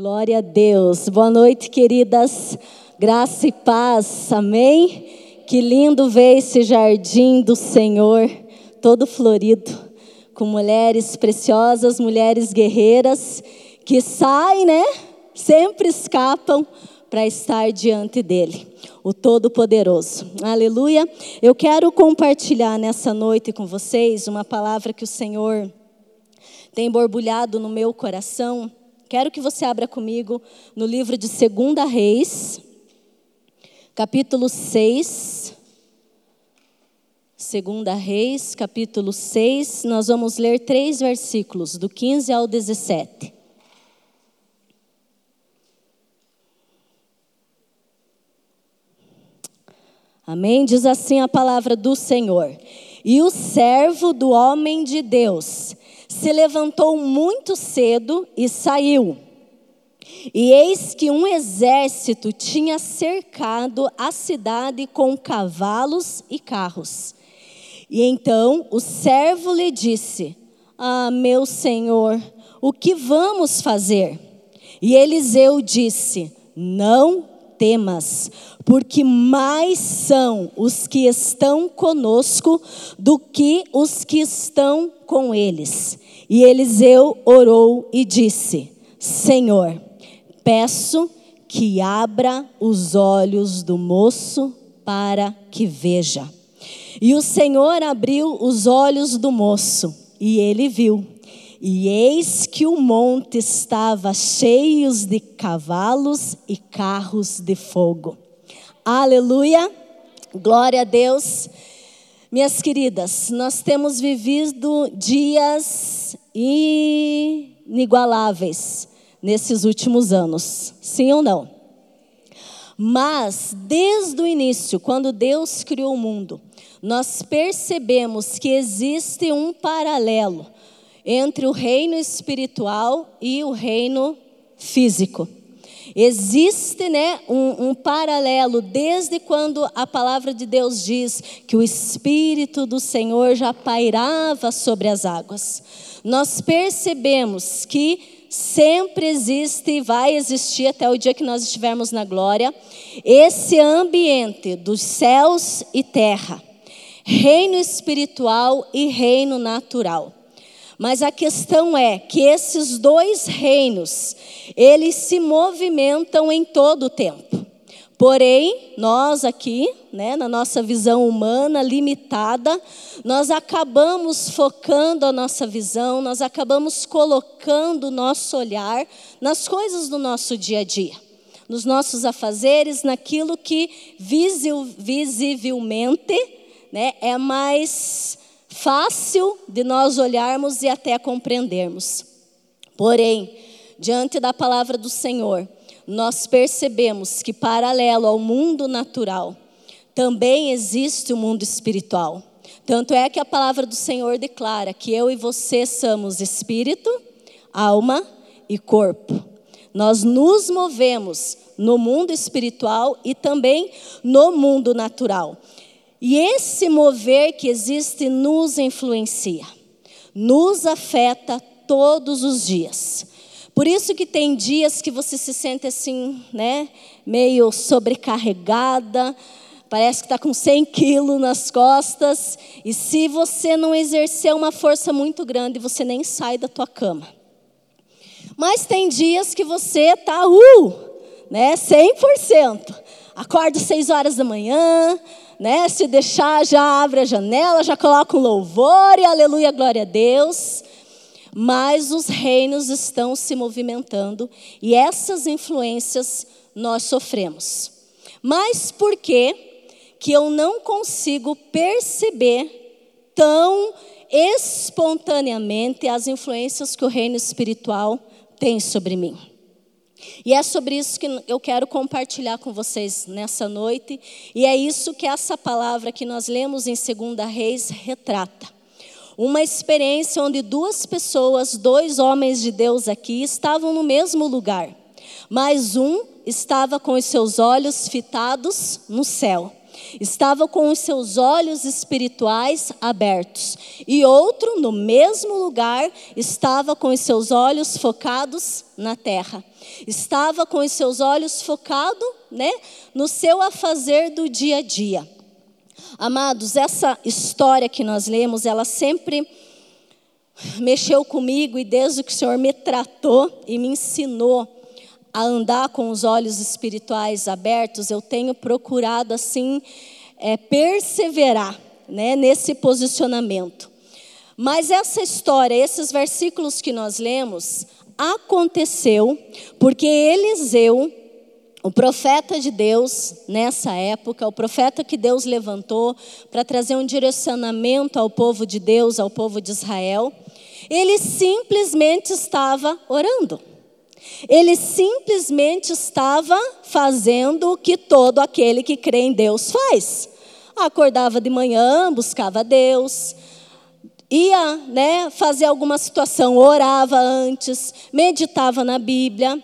Glória a Deus. Boa noite, queridas. Graça e paz. Amém. Que lindo ver esse jardim do Senhor, todo florido, com mulheres preciosas, mulheres guerreiras que saem, né? Sempre escapam para estar diante dele, o Todo-Poderoso. Aleluia. Eu quero compartilhar nessa noite com vocês uma palavra que o Senhor tem borbulhado no meu coração Quero que você abra comigo no livro de 2 Reis, capítulo 6. 2 Reis, capítulo 6, nós vamos ler três versículos, do 15 ao 17. Amém? Diz assim a palavra do Senhor. E o servo do homem de Deus se levantou muito cedo e saiu. E eis que um exército tinha cercado a cidade com cavalos e carros. E então o servo lhe disse: Ah, meu senhor, o que vamos fazer? E Eliseu disse: Não temas, porque mais são os que estão conosco do que os que estão com eles. E Eliseu orou e disse: Senhor, peço que abra os olhos do moço para que veja. E o Senhor abriu os olhos do moço, e ele viu. E eis que o monte estava cheio de cavalos e carros de fogo. Aleluia! Glória a Deus. Minhas queridas, nós temos vivido dias inigualáveis nesses últimos anos, sim ou não? Mas, desde o início, quando Deus criou o mundo, nós percebemos que existe um paralelo entre o reino espiritual e o reino físico. Existe né, um, um, paralelo desde quando a palavra de Deus diz que o Espírito do Senhor já pairava sobre as águas. Nós percebemos que sempre existe e vai existir até o dia que nós estivermos na glória esse ambiente dos céus e terra, reino espiritual e reino natural. Mas a questão é que esses dois reinos, eles se movimentam em todo o tempo. Porém, nós aqui, né, na nossa visão humana limitada, nós acabamos focando a nossa visão, nós acabamos colocando o nosso olhar nas coisas do nosso dia a dia, nos nossos afazeres, naquilo que visivelmente né, é mais fácil de nós olharmos e até compreendermos. Porém, diante da palavra do Senhor, nós percebemos que, paralelo ao mundo natural, também existe o mundo espiritual. Tanto é que a palavra do Senhor declara que eu e você somos espírito, alma e corpo. Nós nos movemos no mundo espiritual e também no mundo natural. E esse mover que existe nos influencia, nos afeta todos os dias. Por isso que tem dias que você se sente assim, né, meio sobrecarregada, parece que está com 100 quilos nas costas, e se você não exercer uma força muito grande, você nem sai da tua cama. Mas tem dias que você está, uh, né, 100%. Acorda às 6 horas da manhã, né? Se deixar, já abre a janela, já coloca um louvor e aleluia, glória a Deus. Mas os reinos estão se movimentando e essas influências nós sofremos. Mas por que que eu não consigo perceber tão espontaneamente as influências que o reino espiritual tem sobre mim? E é sobre isso que eu quero compartilhar com vocês nessa noite, e é isso que essa palavra que nós lemos em 2 Reis retrata. Uma experiência onde duas pessoas, dois homens de Deus aqui, estavam no mesmo lugar, mas um estava com os seus olhos fitados no céu estava com os seus olhos espirituais abertos, e outro, no mesmo lugar, estava com os seus olhos focados na terra. Estava com os seus olhos focados né, no seu afazer do dia a dia. Amados, essa história que nós lemos, ela sempre mexeu comigo e desde que o Senhor me tratou e me ensinou a andar com os olhos espirituais abertos, eu tenho procurado assim é, perseverar né, nesse posicionamento. Mas essa história, esses versículos que nós lemos, aconteceu porque Eliseu, o profeta de Deus nessa época, o profeta que Deus levantou para trazer um direcionamento ao povo de Deus, ao povo de Israel, ele simplesmente estava orando. Ele simplesmente estava fazendo o que todo aquele que crê em Deus faz. Acordava de manhã, buscava Deus, ia né, fazer alguma situação, orava antes, meditava na Bíblia.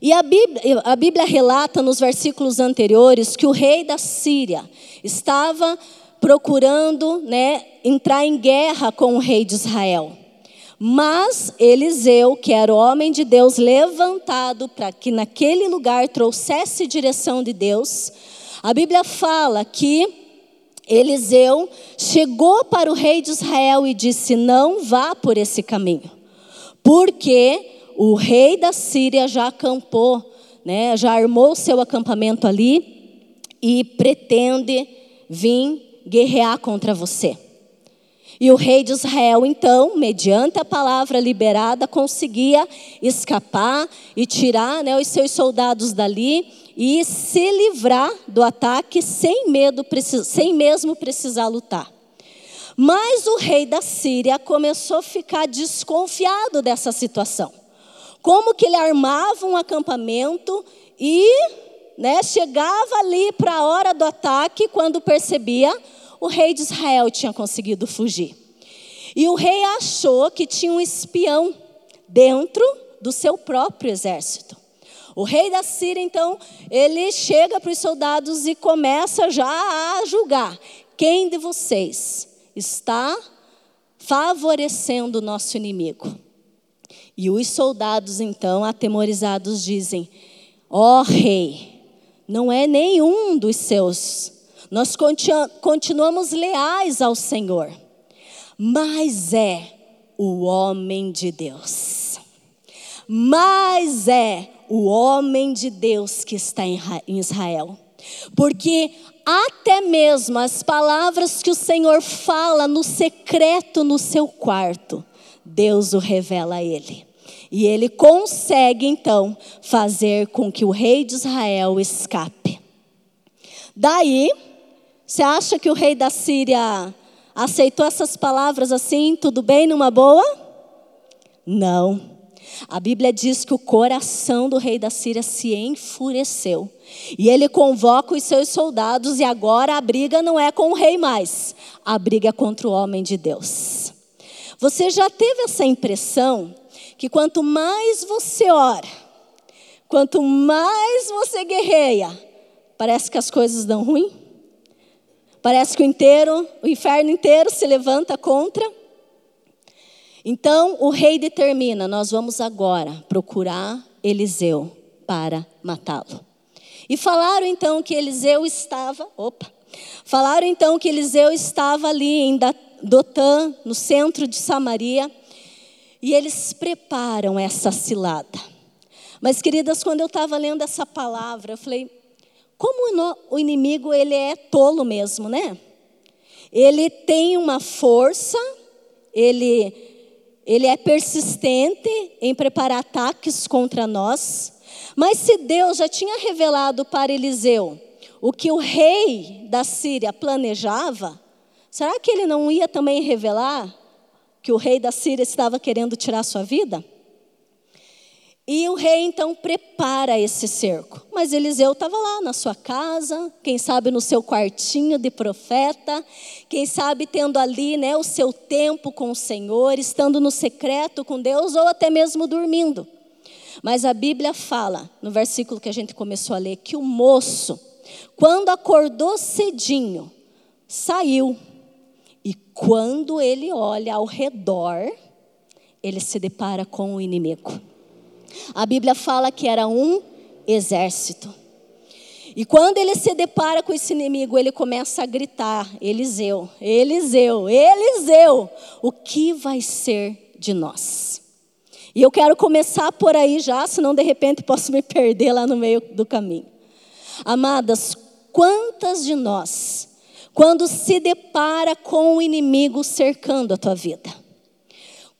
E a Bíblia, a Bíblia relata nos versículos anteriores que o rei da Síria estava procurando né, entrar em guerra com o rei de Israel. Mas Eliseu, que era o homem de Deus levantado para que naquele lugar trouxesse direção de Deus, a Bíblia fala que Eliseu chegou para o rei de Israel e disse: Não vá por esse caminho, porque o rei da Síria já acampou, né, já armou seu acampamento ali e pretende vir guerrear contra você. E o rei de Israel, então, mediante a palavra liberada, conseguia escapar e tirar né, os seus soldados dali e se livrar do ataque sem medo, sem mesmo precisar lutar. Mas o rei da Síria começou a ficar desconfiado dessa situação. Como que ele armava um acampamento e né, chegava ali para a hora do ataque, quando percebia o rei de Israel tinha conseguido fugir. E o rei achou que tinha um espião dentro do seu próprio exército. O rei da Síria, então, ele chega para os soldados e começa já a julgar: quem de vocês está favorecendo o nosso inimigo? E os soldados, então, atemorizados, dizem: Ó oh, rei, não é nenhum dos seus nós continuamos leais ao Senhor, mas é o homem de Deus. Mas é o homem de Deus que está em Israel. Porque até mesmo as palavras que o Senhor fala no secreto no seu quarto, Deus o revela a ele. E ele consegue então fazer com que o rei de Israel escape. Daí, você acha que o rei da Síria aceitou essas palavras assim, tudo bem, numa boa? Não. A Bíblia diz que o coração do rei da Síria se enfureceu. E ele convoca os seus soldados, e agora a briga não é com o rei mais, a briga é contra o homem de Deus. Você já teve essa impressão que quanto mais você ora, quanto mais você guerreia, parece que as coisas dão ruim? Parece que o inteiro, o inferno inteiro se levanta contra. Então o rei determina: nós vamos agora procurar Eliseu para matá-lo. E falaram então que Eliseu estava, opa, falaram então que Eliseu estava ali em Dotã, no centro de Samaria, e eles preparam essa cilada. Mas queridas, quando eu estava lendo essa palavra, eu falei, como o inimigo ele é tolo mesmo, né? Ele tem uma força, ele, ele é persistente em preparar ataques contra nós. Mas se Deus já tinha revelado para Eliseu o que o rei da Síria planejava, será que ele não ia também revelar que o rei da Síria estava querendo tirar sua vida? E o rei então prepara esse cerco. Mas Eliseu estava lá na sua casa, quem sabe no seu quartinho de profeta, quem sabe tendo ali né, o seu tempo com o Senhor, estando no secreto com Deus ou até mesmo dormindo. Mas a Bíblia fala, no versículo que a gente começou a ler, que o moço, quando acordou cedinho, saiu. E quando ele olha ao redor, ele se depara com o inimigo. A Bíblia fala que era um exército. E quando ele se depara com esse inimigo, ele começa a gritar: Eliseu, Eliseu, Eliseu, o que vai ser de nós? E eu quero começar por aí já, senão de repente posso me perder lá no meio do caminho. Amadas, quantas de nós, quando se depara com o inimigo cercando a tua vida?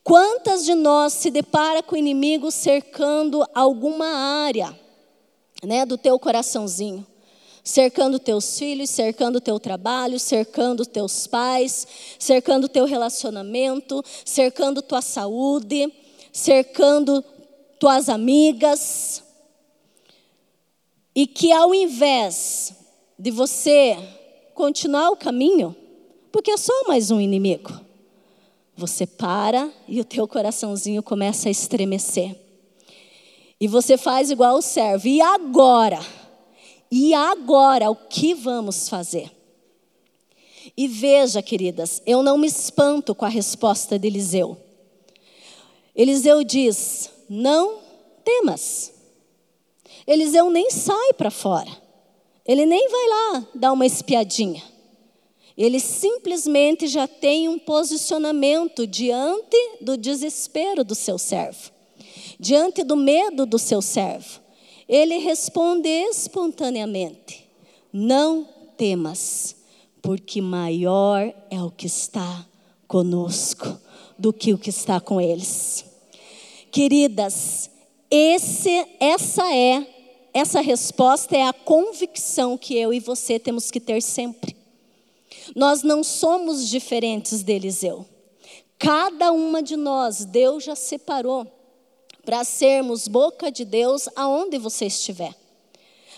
Quantas de nós se depara com o inimigo cercando alguma área? né, do teu coraçãozinho, cercando teus filhos, cercando teu trabalho, cercando teus pais, cercando teu relacionamento, cercando tua saúde, cercando tuas amigas. E que ao invés de você continuar o caminho, porque é só mais um inimigo, você para e o teu coraçãozinho começa a estremecer. E você faz igual o servo. E agora? E agora, o que vamos fazer? E veja, queridas, eu não me espanto com a resposta de Eliseu. Eliseu diz: Não temas. Eliseu nem sai para fora. Ele nem vai lá dar uma espiadinha. Ele simplesmente já tem um posicionamento diante do desespero do seu servo diante do medo do seu servo, ele responde espontaneamente: Não temas, porque maior é o que está conosco do que o que está com eles. Queridas, esse, essa é essa resposta é a convicção que eu e você temos que ter sempre. Nós não somos diferentes de Eliseu. Cada uma de nós, Deus já separou para sermos boca de Deus aonde você estiver.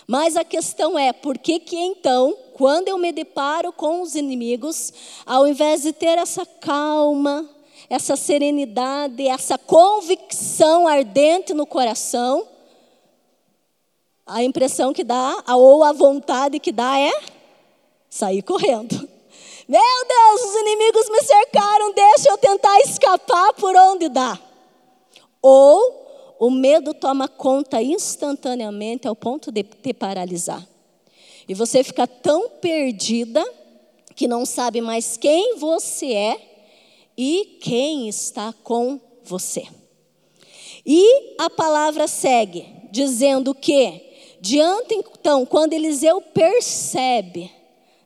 Mas a questão é, por que que então, quando eu me deparo com os inimigos, ao invés de ter essa calma, essa serenidade, essa convicção ardente no coração, a impressão que dá, ou a vontade que dá é sair correndo. Meu Deus, os inimigos me cercaram, deixa eu tentar escapar por onde dá. Ou o medo toma conta instantaneamente ao ponto de te paralisar. E você fica tão perdida que não sabe mais quem você é e quem está com você. E a palavra segue dizendo que, diante então, quando Eliseu percebe,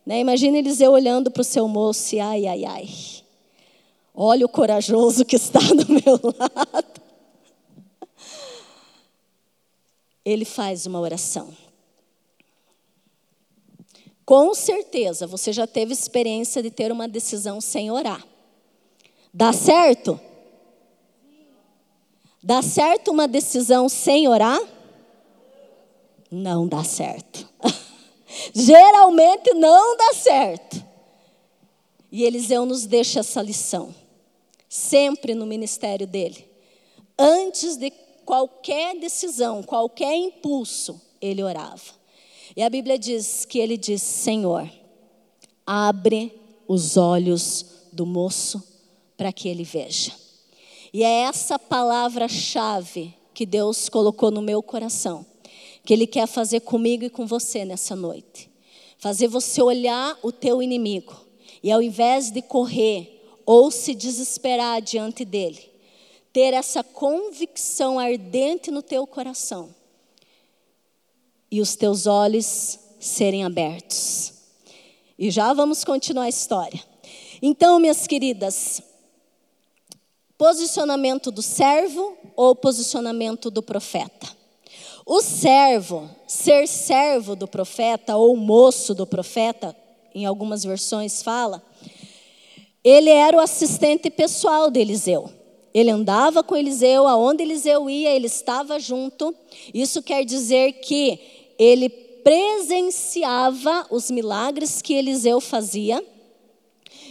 né, imagina Eliseu olhando para o seu moço e ai, ai, ai, olha o corajoso que está do meu lado. ele faz uma oração. Com certeza você já teve experiência de ter uma decisão sem orar. Dá certo? Dá certo uma decisão sem orar? Não dá certo. Geralmente não dá certo. E Eliseu nos deixa essa lição, sempre no ministério dele. Antes de qualquer decisão, qualquer impulso, ele orava. E a Bíblia diz que ele disse: Senhor, abre os olhos do moço para que ele veja. E é essa palavra-chave que Deus colocou no meu coração, que Ele quer fazer comigo e com você nessa noite. Fazer você olhar o teu inimigo e ao invés de correr ou se desesperar diante dele, ter essa convicção ardente no teu coração e os teus olhos serem abertos. E já vamos continuar a história. Então, minhas queridas, posicionamento do servo ou posicionamento do profeta? O servo, ser servo do profeta ou moço do profeta, em algumas versões fala, ele era o assistente pessoal de Eliseu. Ele andava com Eliseu, aonde Eliseu ia, ele estava junto. Isso quer dizer que ele presenciava os milagres que Eliseu fazia.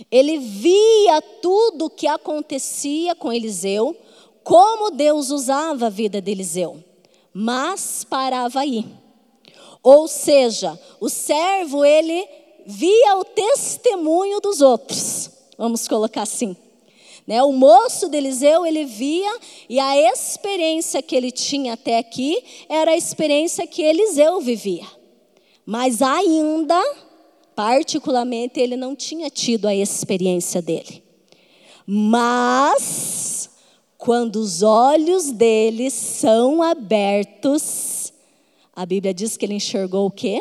Ele via tudo o que acontecia com Eliseu, como Deus usava a vida de Eliseu, mas parava aí. Ou seja, o servo ele via o testemunho dos outros, vamos colocar assim. Né? O moço de Eliseu, ele via e a experiência que ele tinha até aqui era a experiência que Eliseu vivia. Mas ainda, particularmente, ele não tinha tido a experiência dele. Mas, quando os olhos dele são abertos, a Bíblia diz que ele enxergou o quê?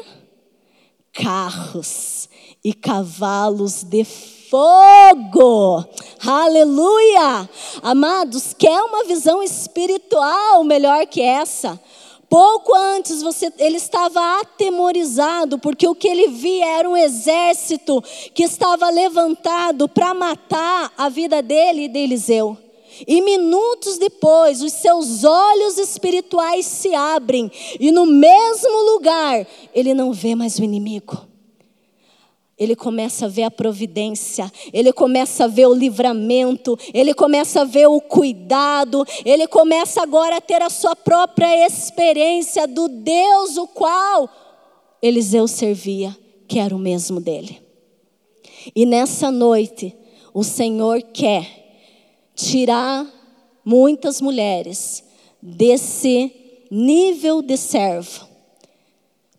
Carros e cavalos de fogo. Aleluia! Amados, quer uma visão espiritual melhor que essa? Pouco antes você, ele estava atemorizado, porque o que ele via era um exército que estava levantado para matar a vida dele e de Eliseu. E minutos depois, os seus olhos espirituais se abrem, e no mesmo lugar, ele não vê mais o inimigo ele começa a ver a providência, ele começa a ver o livramento, ele começa a ver o cuidado, ele começa agora a ter a sua própria experiência do Deus o qual Eliseu servia, que era o mesmo dele. E nessa noite, o Senhor quer tirar muitas mulheres desse nível de servo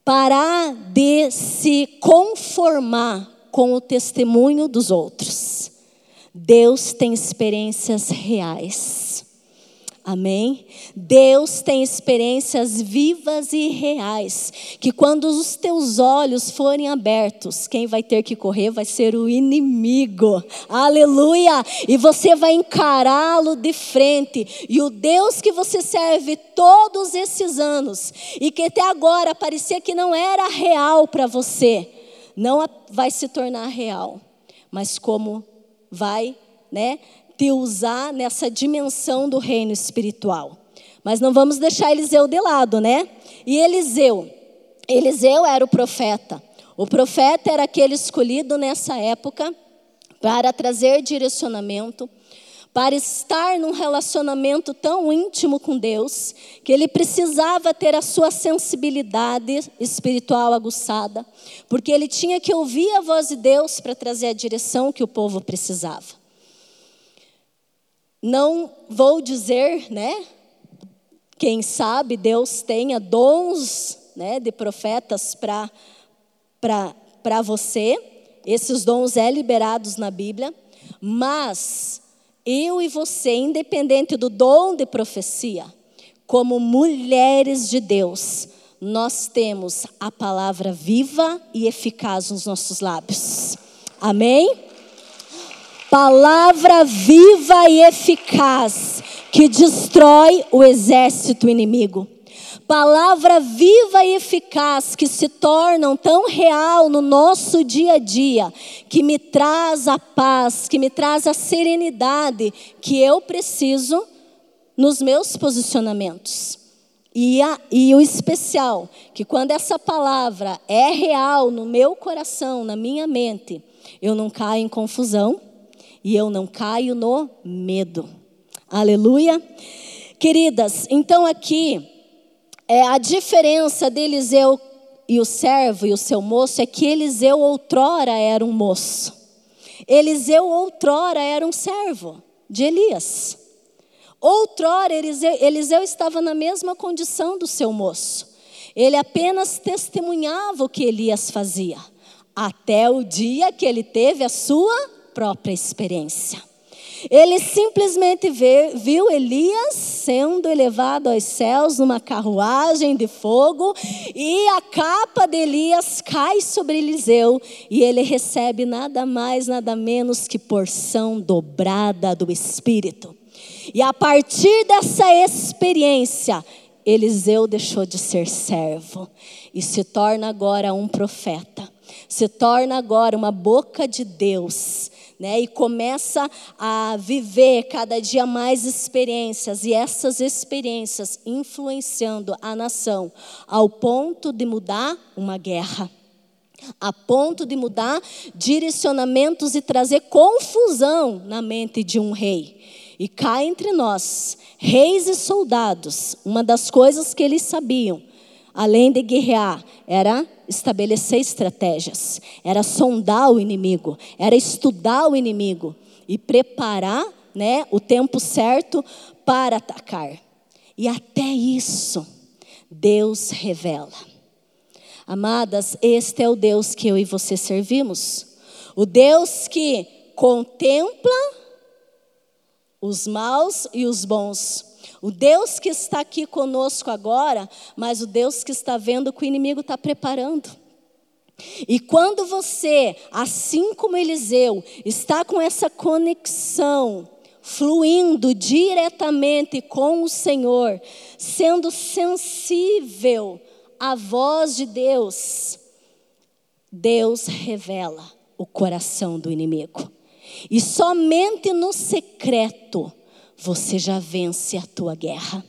parar de se conformar com o testemunho dos outros. Deus tem experiências reais. Amém? Deus tem experiências vivas e reais, que quando os teus olhos forem abertos, quem vai ter que correr vai ser o inimigo. Aleluia! E você vai encará-lo de frente. E o Deus que você serve todos esses anos e que até agora parecia que não era real para você, não vai se tornar real. Mas como vai, né? Te usar nessa dimensão do reino espiritual. Mas não vamos deixar Eliseu de lado, né? E Eliseu, Eliseu era o profeta. O profeta era aquele escolhido nessa época para trazer direcionamento, para estar num relacionamento tão íntimo com Deus, que ele precisava ter a sua sensibilidade espiritual aguçada, porque ele tinha que ouvir a voz de Deus para trazer a direção que o povo precisava. Não vou dizer, né? Quem sabe Deus tenha dons né, de profetas para você. Esses dons é liberados na Bíblia. Mas eu e você, independente do dom de profecia, como mulheres de Deus, nós temos a palavra viva e eficaz nos nossos lábios. Amém? Palavra viva e eficaz que destrói o exército inimigo. Palavra viva e eficaz que se tornam tão real no nosso dia a dia, que me traz a paz, que me traz a serenidade que eu preciso nos meus posicionamentos. E, a, e o especial, que quando essa palavra é real no meu coração, na minha mente, eu não caio em confusão, e eu não caio no medo. Aleluia. Queridas, então aqui é a diferença de Eliseu e o servo e o seu moço é que Eliseu outrora era um moço. Eliseu outrora era um servo de Elias. Outrora Eliseu, Eliseu estava na mesma condição do seu moço. Ele apenas testemunhava o que Elias fazia, até o dia que ele teve a sua própria experiência. Ele simplesmente viu Elias sendo elevado aos céus numa carruagem de fogo e a capa de Elias cai sobre Eliseu e ele recebe nada mais, nada menos que porção dobrada do Espírito. E a partir dessa experiência, Eliseu deixou de ser servo e se torna agora um profeta, se torna agora uma boca de Deus né? E começa a viver cada dia mais experiências e essas experiências influenciando a nação ao ponto de mudar uma guerra. A ponto de mudar direcionamentos e trazer confusão na mente de um rei. E cá entre nós, reis e soldados, uma das coisas que eles sabiam, além de guerrear, era estabelecer estratégias, era sondar o inimigo, era estudar o inimigo e preparar né, o tempo certo para atacar. E até isso, Deus revela. Amadas, este é o Deus que eu e você servimos. O Deus que contempla os maus e os bons. O Deus que está aqui conosco agora, mas o Deus que está vendo que o inimigo está preparando. E quando você, assim como Eliseu, está com essa conexão, fluindo diretamente com o Senhor, sendo sensível à voz de Deus, Deus revela o coração do inimigo. E somente no secreto você já vence a tua guerra.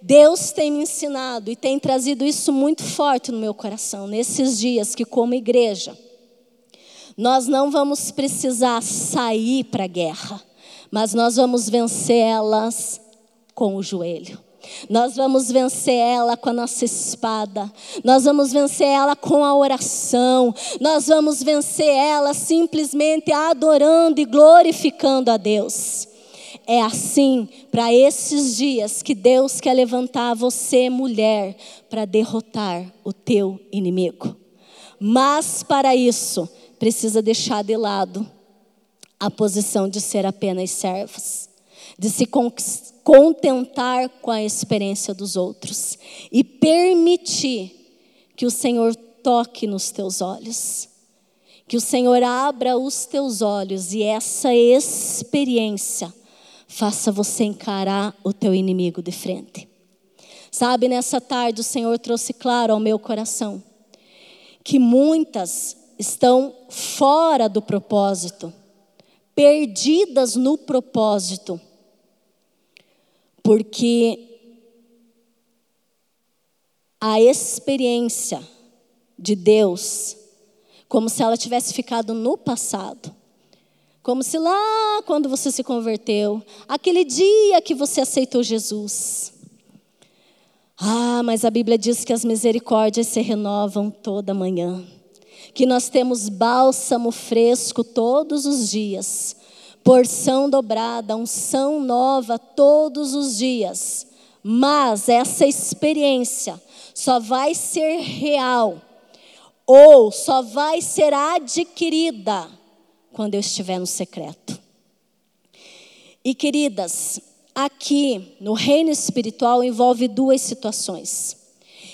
Deus tem me ensinado e tem trazido isso muito forte no meu coração nesses dias que, como igreja, nós não vamos precisar sair para a guerra, mas nós vamos vencer elas com o joelho. Nós vamos vencer ela com a nossa espada, nós vamos vencer ela com a oração, nós vamos vencer ela simplesmente adorando e glorificando a Deus. É assim para esses dias que Deus quer levantar você, mulher, para derrotar o teu inimigo. Mas para isso, precisa deixar de lado a posição de ser apenas servos, de se contentar com a experiência dos outros e permitir que o Senhor toque nos teus olhos. Que o Senhor abra os teus olhos e essa experiência faça você encarar o teu inimigo de frente. Sabe, nessa tarde o Senhor trouxe claro ao meu coração que muitas estão fora do propósito, perdidas no propósito, porque a experiência de Deus, como se ela tivesse ficado no passado, como se lá, quando você se converteu, aquele dia que você aceitou Jesus. Ah, mas a Bíblia diz que as misericórdias se renovam toda manhã. Que nós temos bálsamo fresco todos os dias. Porção dobrada, unção nova todos os dias. Mas essa experiência só vai ser real ou só vai ser adquirida quando eu estiver no secreto. E queridas, aqui no reino espiritual envolve duas situações.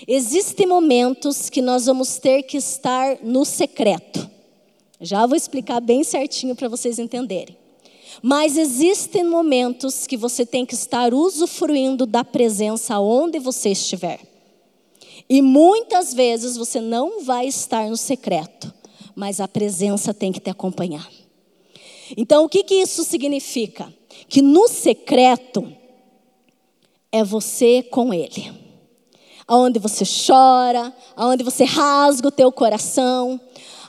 Existem momentos que nós vamos ter que estar no secreto. Já vou explicar bem certinho para vocês entenderem. Mas existem momentos que você tem que estar usufruindo da presença onde você estiver. E muitas vezes você não vai estar no secreto mas a presença tem que te acompanhar. Então, o que, que isso significa? Que no secreto é você com Ele. Aonde você chora, aonde você rasga o teu coração,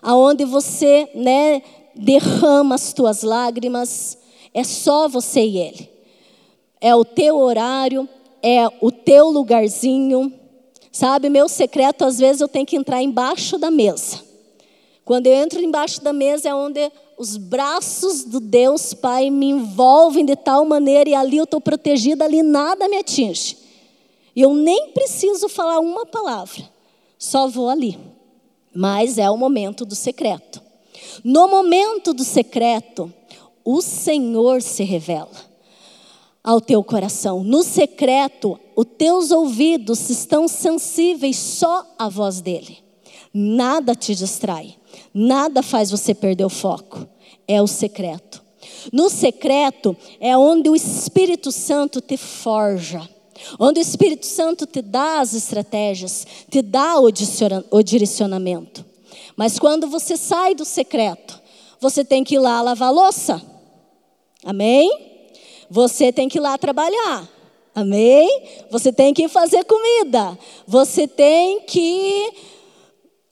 aonde você né, derrama as tuas lágrimas, é só você e Ele. É o teu horário, é o teu lugarzinho. Sabe, meu secreto, às vezes eu tenho que entrar embaixo da mesa. Quando eu entro embaixo da mesa é onde os braços do Deus Pai me envolvem de tal maneira e ali eu estou protegida, ali nada me atinge. E eu nem preciso falar uma palavra, só vou ali. Mas é o momento do secreto. No momento do secreto, o Senhor se revela ao teu coração. No secreto, os teus ouvidos estão sensíveis só à voz dele. Nada te distrai. Nada faz você perder o foco. É o secreto. No secreto é onde o Espírito Santo te forja. Onde o Espírito Santo te dá as estratégias, te dá o direcionamento. Mas quando você sai do secreto, você tem que ir lá lavar louça. Amém? Você tem que ir lá trabalhar. Amém? Você tem que fazer comida. Você tem que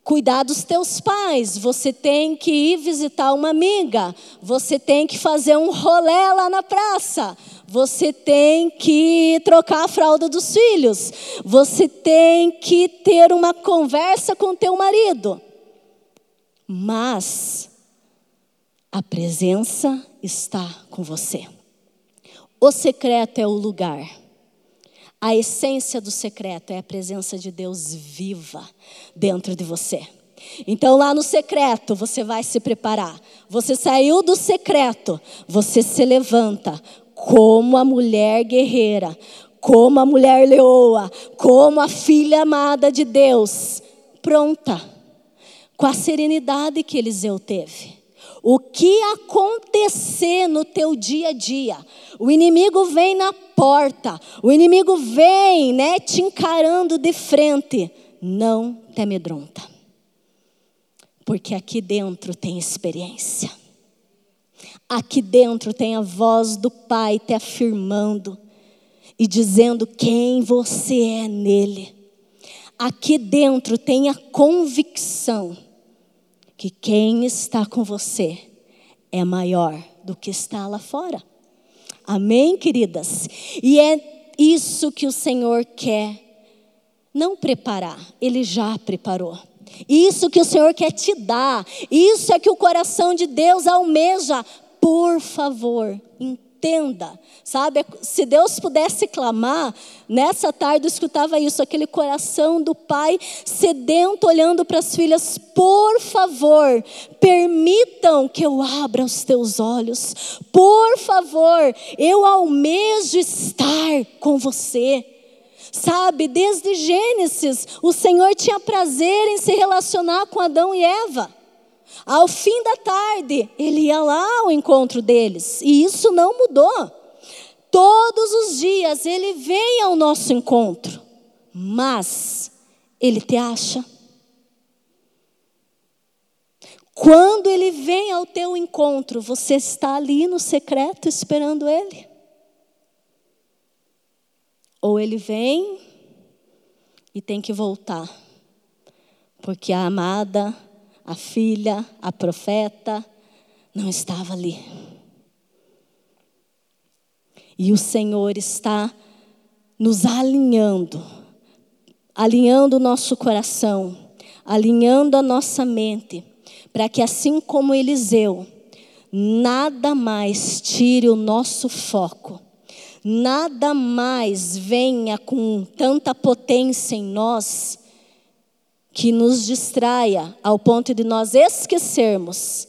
cuidar dos teus pais, você tem que ir visitar uma amiga, você tem que fazer um rolê lá na praça, você tem que trocar a fralda dos filhos, você tem que ter uma conversa com teu marido. Mas A presença está com você. O secreto é o lugar. A essência do secreto é a presença de Deus viva dentro de você. Então, lá no secreto, você vai se preparar. Você saiu do secreto, você se levanta como a mulher guerreira, como a mulher leoa, como a filha amada de Deus, pronta, com a serenidade que Eliseu teve. O que acontecer no teu dia a dia? O inimigo vem na porta, o inimigo vem, né, te encarando de frente. Não te amedronta. Porque aqui dentro tem experiência. Aqui dentro tem a voz do Pai te afirmando e dizendo quem você é nele. Aqui dentro tem a convicção que quem está com você é maior do que está lá fora. Amém, queridas? E é isso que o Senhor quer não preparar, Ele já preparou. Isso que o Senhor quer te dar, isso é que o coração de Deus almeja. Por favor, entenda, sabe? Se Deus pudesse clamar, nessa tarde eu escutava isso, aquele coração do pai sedento olhando para as filhas, por favor, permitam que eu abra os teus olhos, por favor, eu almejo estar com você. Sabe, desde Gênesis, o Senhor tinha prazer em se relacionar com Adão e Eva. Ao fim da tarde, ele ia lá ao encontro deles, e isso não mudou. Todos os dias ele vem ao nosso encontro, mas ele te acha. Quando ele vem ao teu encontro, você está ali no secreto esperando ele? Ou ele vem e tem que voltar, porque a amada a filha, a profeta, não estava ali. E o Senhor está nos alinhando, alinhando o nosso coração, alinhando a nossa mente, para que assim como Eliseu, nada mais tire o nosso foco, nada mais venha com tanta potência em nós que nos distraia ao ponto de nós esquecermos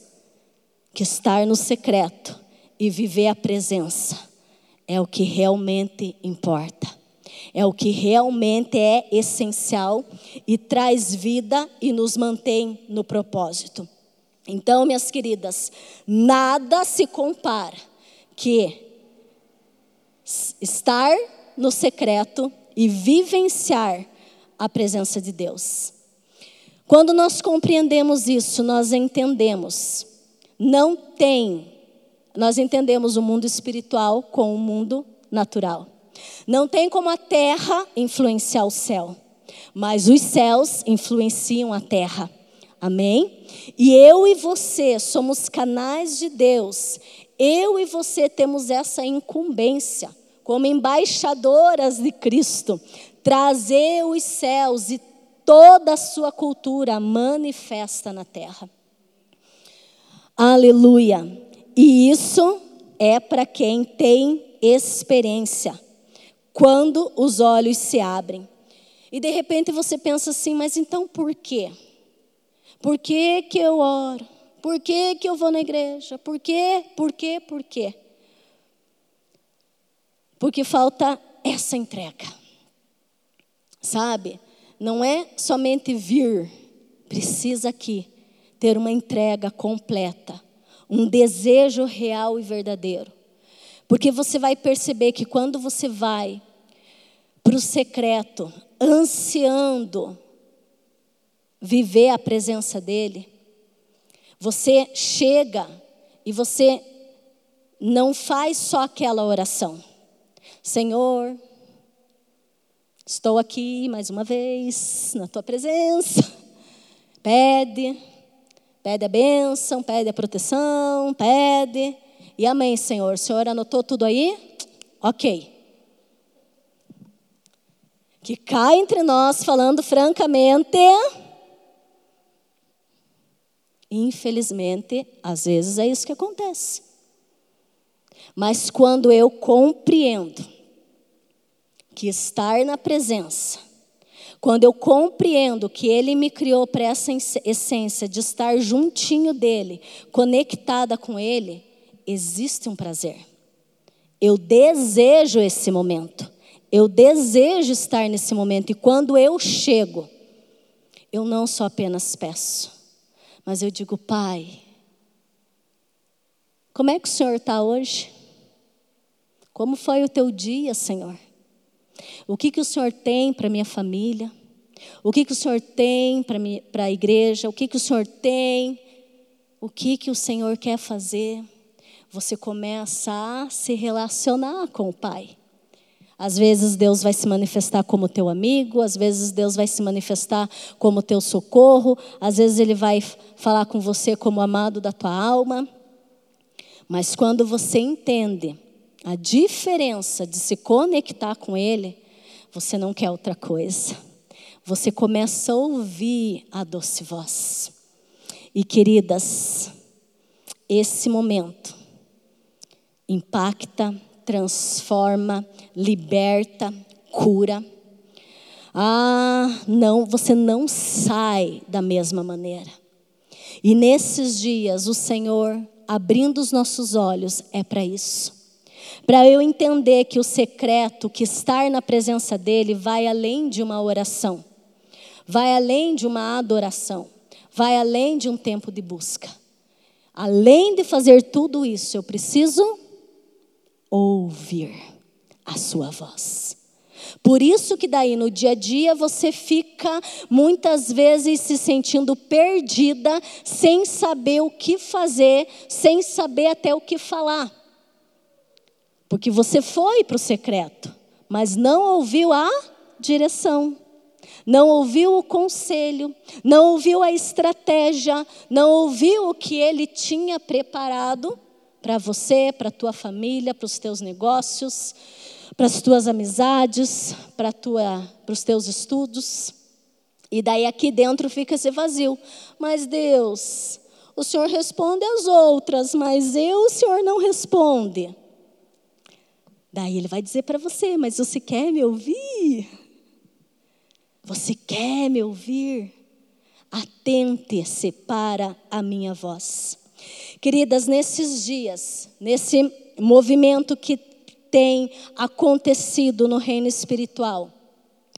que estar no secreto e viver a presença é o que realmente importa. É o que realmente é essencial e traz vida e nos mantém no propósito. Então, minhas queridas, nada se compara que estar no secreto e vivenciar a presença de Deus. Quando nós compreendemos isso, nós entendemos. Não tem, nós entendemos o mundo espiritual com o mundo natural. Não tem como a terra influenciar o céu, mas os céus influenciam a terra. Amém? E eu e você somos canais de Deus. Eu e você temos essa incumbência, como embaixadoras de Cristo, trazer os céus e toda a sua cultura manifesta na terra. Aleluia. E isso é para quem tem experiência. Quando os olhos se abrem. E de repente você pensa assim, mas então por quê? Por que, que eu oro? Por que, que eu vou na igreja? Por quê? Por quê? Por quê? Porque falta essa entrega. Sabe? Não é somente vir, precisa aqui ter uma entrega completa, um desejo real e verdadeiro. Porque você vai perceber que quando você vai para o secreto, ansiando viver a presença dEle, você chega e você não faz só aquela oração. Senhor, Estou aqui mais uma vez na tua presença. Pede, pede a bênção, pede a proteção, pede. E amém, Senhor. O Senhor anotou tudo aí? Ok. Que cai entre nós, falando francamente. Infelizmente, às vezes é isso que acontece. Mas quando eu compreendo que estar na presença, quando eu compreendo que Ele me criou para essa essência de estar juntinho dEle, conectada com Ele, existe um prazer. Eu desejo esse momento. Eu desejo estar nesse momento. E quando eu chego, eu não só apenas peço, mas eu digo, Pai, como é que o Senhor está hoje? Como foi o teu dia, Senhor? O que, que o Senhor tem para minha família? O que, que o Senhor tem para a igreja? O que, que o Senhor tem? O que, que o Senhor quer fazer? Você começa a se relacionar com o Pai. Às vezes Deus vai se manifestar como teu amigo, às vezes Deus vai se manifestar como teu socorro, às vezes Ele vai falar com você como amado da tua alma. Mas quando você entende a diferença de se conectar com Ele, você não quer outra coisa. Você começa a ouvir a doce voz. E queridas, esse momento impacta, transforma, liberta, cura. Ah, não, você não sai da mesma maneira. E nesses dias, o Senhor abrindo os nossos olhos é para isso para eu entender que o secreto, que estar na presença dEle, vai além de uma oração, vai além de uma adoração, vai além de um tempo de busca. Além de fazer tudo isso, eu preciso ouvir a Sua voz. Por isso que daí no dia a dia você fica muitas vezes se sentindo perdida, sem saber o que fazer, sem saber até o que falar. Porque você foi para o secreto, mas não ouviu a direção, não ouviu o conselho, não ouviu a estratégia, não ouviu o que ele tinha preparado para você, para a tua família, para os teus negócios, para as tuas amizades, para, os teus estudos. E daí aqui dentro fica esse vazio. Mas Deus, o Senhor responde às outras, mas eu o Senhor não responde. Daí ele vai dizer para você: Mas você quer me ouvir? Você quer me ouvir? Atente-se para a minha voz. Queridas, nesses dias, nesse movimento que tem acontecido no reino espiritual,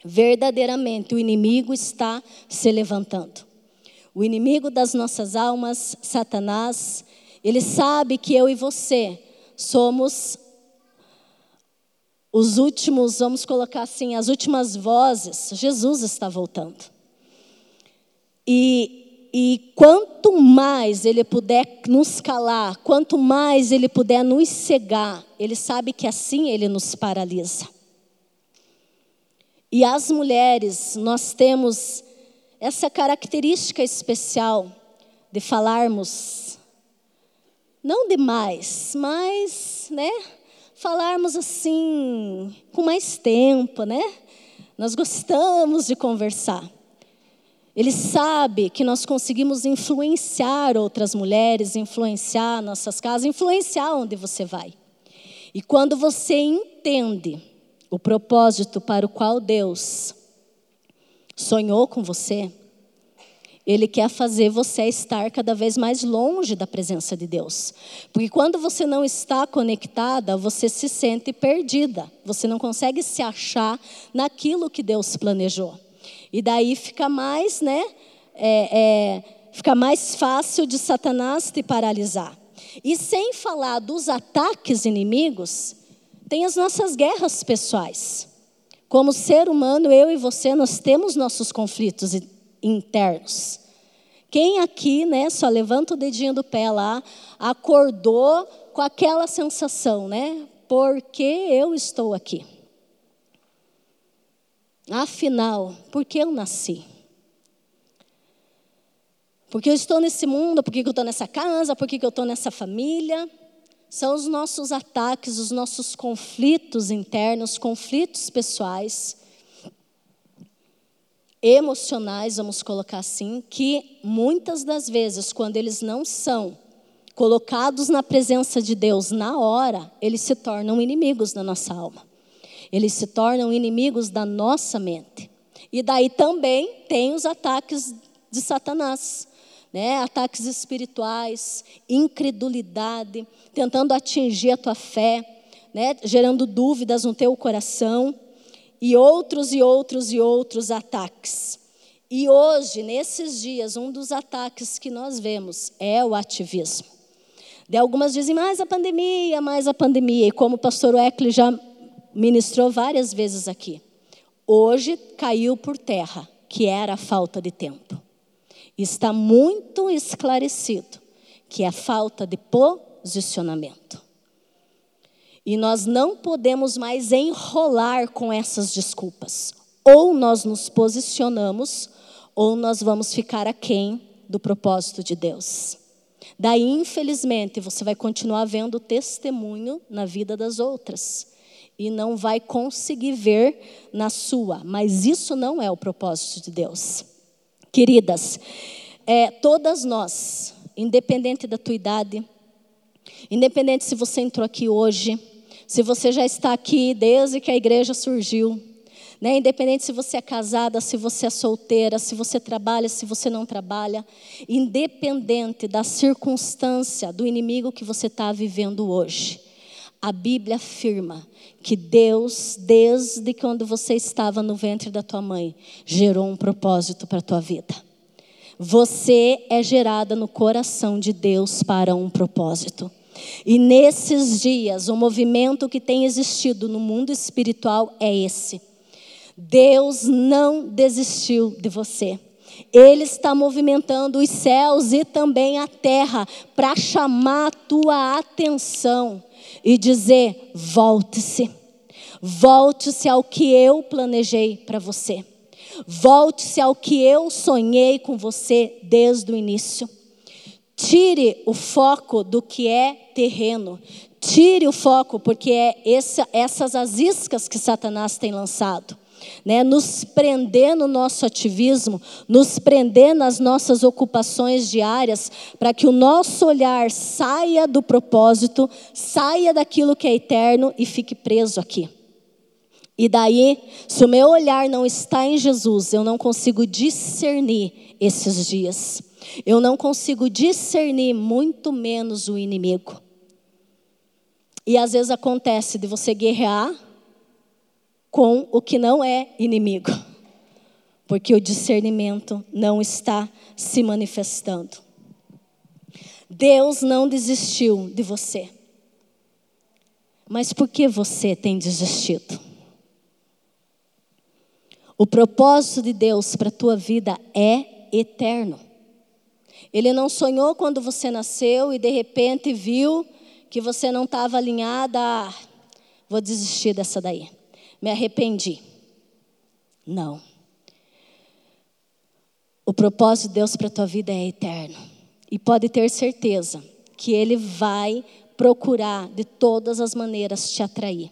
verdadeiramente o inimigo está se levantando. O inimigo das nossas almas, Satanás, ele sabe que eu e você somos os últimos, vamos colocar assim, as últimas vozes, Jesus está voltando. E, e quanto mais ele puder nos calar, quanto mais ele puder nos cegar, ele sabe que assim ele nos paralisa. E as mulheres, nós temos essa característica especial de falarmos, não demais, mas, né? Falarmos assim, com mais tempo, né? Nós gostamos de conversar. Ele sabe que nós conseguimos influenciar outras mulheres, influenciar nossas casas, influenciar onde você vai. E quando você entende o propósito para o qual Deus sonhou com você, ele quer fazer você estar cada vez mais longe da presença de Deus. Porque quando você não está conectada, você se sente perdida. Você não consegue se achar naquilo que Deus planejou. E daí fica mais, né? É, é, fica mais fácil de Satanás te paralisar. E sem falar dos ataques inimigos, tem as nossas guerras pessoais. Como ser humano, eu e você, nós temos nossos conflitos internos. Quem aqui, né, só levanta o dedinho do pé lá, acordou com aquela sensação, né? Porque eu estou aqui. Afinal, por que eu nasci? Porque eu estou nesse mundo, por que eu estou nessa casa, por que eu estou nessa família? São os nossos ataques, os nossos conflitos internos, conflitos pessoais emocionais, vamos colocar assim, que muitas das vezes, quando eles não são colocados na presença de Deus na hora, eles se tornam inimigos da nossa alma. Eles se tornam inimigos da nossa mente. E daí também tem os ataques de Satanás, né? Ataques espirituais, incredulidade, tentando atingir a tua fé, né? Gerando dúvidas no teu coração e outros e outros e outros ataques. E hoje, nesses dias, um dos ataques que nós vemos é o ativismo. De algumas dizem mais a pandemia, mais a pandemia, e como o pastor Weckler já ministrou várias vezes aqui. Hoje caiu por terra que era a falta de tempo. Está muito esclarecido que é a falta de posicionamento. E nós não podemos mais enrolar com essas desculpas. Ou nós nos posicionamos, ou nós vamos ficar aquém do propósito de Deus. Daí, infelizmente, você vai continuar vendo testemunho na vida das outras e não vai conseguir ver na sua, mas isso não é o propósito de Deus. Queridas, é, todas nós, independente da tua idade, independente se você entrou aqui hoje, se você já está aqui desde que a igreja surgiu, né? independente se você é casada, se você é solteira, se você trabalha, se você não trabalha, independente da circunstância, do inimigo que você está vivendo hoje, a Bíblia afirma que Deus, desde quando você estava no ventre da tua mãe, gerou um propósito para a tua vida. Você é gerada no coração de Deus para um propósito. E nesses dias, o movimento que tem existido no mundo espiritual é esse. Deus não desistiu de você. Ele está movimentando os céus e também a terra para chamar a tua atenção e dizer: volte-se. Volte-se ao que eu planejei para você. Volte-se ao que eu sonhei com você desde o início. Tire o foco do que é terreno. Tire o foco, porque é essa, essas as iscas que Satanás tem lançado. Né, nos prender no nosso ativismo, nos prender nas nossas ocupações diárias, para que o nosso olhar saia do propósito, saia daquilo que é eterno e fique preso aqui. E daí, se o meu olhar não está em Jesus, eu não consigo discernir esses dias. Eu não consigo discernir muito menos o inimigo. E às vezes acontece de você guerrear com o que não é inimigo, porque o discernimento não está se manifestando. Deus não desistiu de você. Mas por que você tem desistido? O propósito de Deus para a tua vida é eterno. Ele não sonhou quando você nasceu e de repente viu que você não estava alinhada. Vou desistir dessa daí. Me arrependi. Não. O propósito de Deus para a tua vida é eterno. E pode ter certeza que Ele vai procurar de todas as maneiras te atrair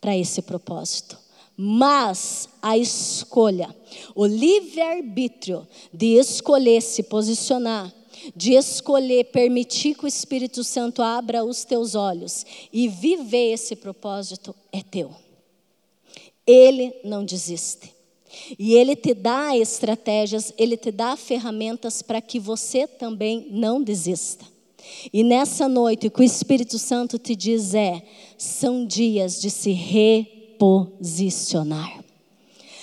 para esse propósito. Mas a escolha, o livre-arbítrio de escolher se posicionar, de escolher permitir que o Espírito Santo abra os teus olhos e viver esse propósito é teu. Ele não desiste. E ele te dá estratégias, ele te dá ferramentas para que você também não desista. E nessa noite, o que o Espírito Santo te diz é: são dias de se re posicionar.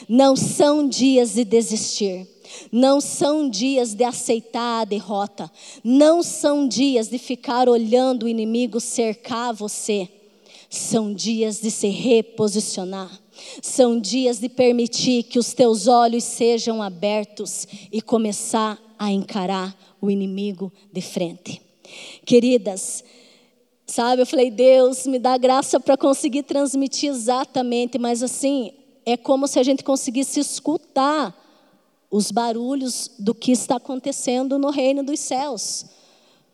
Não são dias de desistir. Não são dias de aceitar a derrota. Não são dias de ficar olhando o inimigo cercar você. São dias de se reposicionar. São dias de permitir que os teus olhos sejam abertos e começar a encarar o inimigo de frente. Queridas, Sabe, eu falei, Deus, me dá graça para conseguir transmitir exatamente, mas assim, é como se a gente conseguisse escutar os barulhos do que está acontecendo no reino dos céus.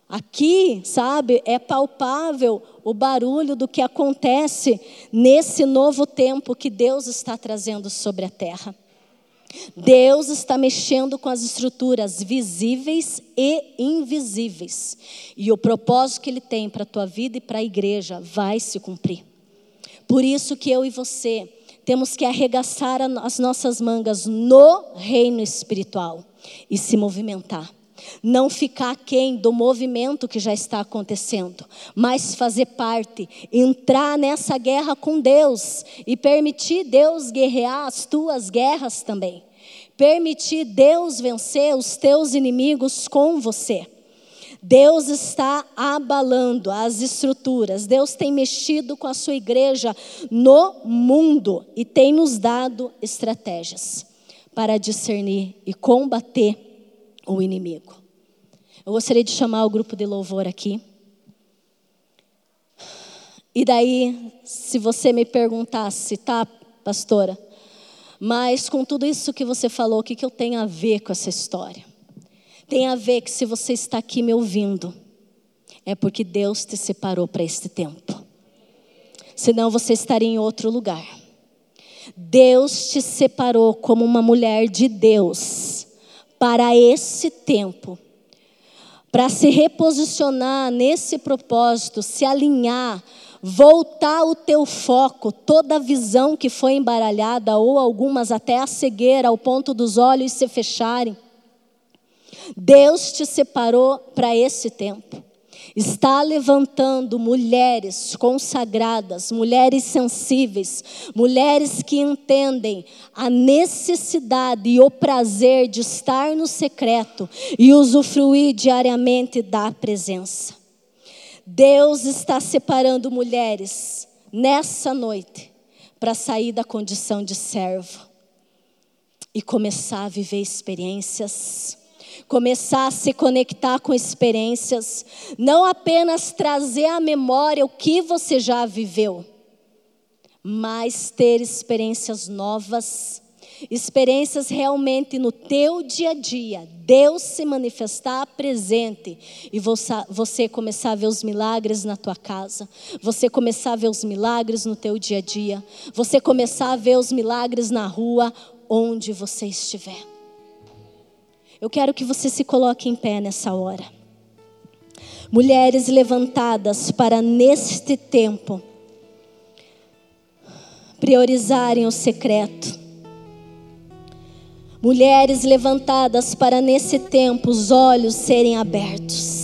Aqui, sabe, é palpável o barulho do que acontece nesse novo tempo que Deus está trazendo sobre a terra. Deus está mexendo com as estruturas visíveis e invisíveis. E o propósito que Ele tem para a tua vida e para a igreja vai se cumprir. Por isso que eu e você temos que arregaçar as nossas mangas no reino espiritual e se movimentar. Não ficar quem do movimento que já está acontecendo, mas fazer parte, entrar nessa guerra com Deus e permitir Deus guerrear as tuas guerras também. Permitir Deus vencer os teus inimigos com você. Deus está abalando as estruturas, Deus tem mexido com a sua igreja no mundo e tem nos dado estratégias para discernir e combater o inimigo. Eu gostaria de chamar o grupo de louvor aqui. E daí, se você me perguntasse, tá, pastora, mas com tudo isso que você falou, o que, que eu tenho a ver com essa história? Tem a ver que se você está aqui me ouvindo, é porque Deus te separou para este tempo. Senão você estaria em outro lugar. Deus te separou como uma mulher de Deus para esse tempo, para se reposicionar nesse propósito, se alinhar, voltar o teu foco, toda a visão que foi embaralhada, ou algumas até a cegueira, ao ponto dos olhos se fecharem Deus te separou para esse tempo. Está levantando mulheres consagradas, mulheres sensíveis, mulheres que entendem a necessidade e o prazer de estar no secreto e usufruir diariamente da presença. Deus está separando mulheres nessa noite para sair da condição de servo e começar a viver experiências começar a se conectar com experiências, não apenas trazer à memória o que você já viveu, mas ter experiências novas, experiências realmente no teu dia a dia, Deus se manifestar presente e você começar a ver os milagres na tua casa, você começar a ver os milagres no teu dia a dia, você começar a ver os milagres na rua, onde você estiver. Eu quero que você se coloque em pé nessa hora. Mulheres levantadas para neste tempo priorizarem o secreto. Mulheres levantadas para nesse tempo os olhos serem abertos.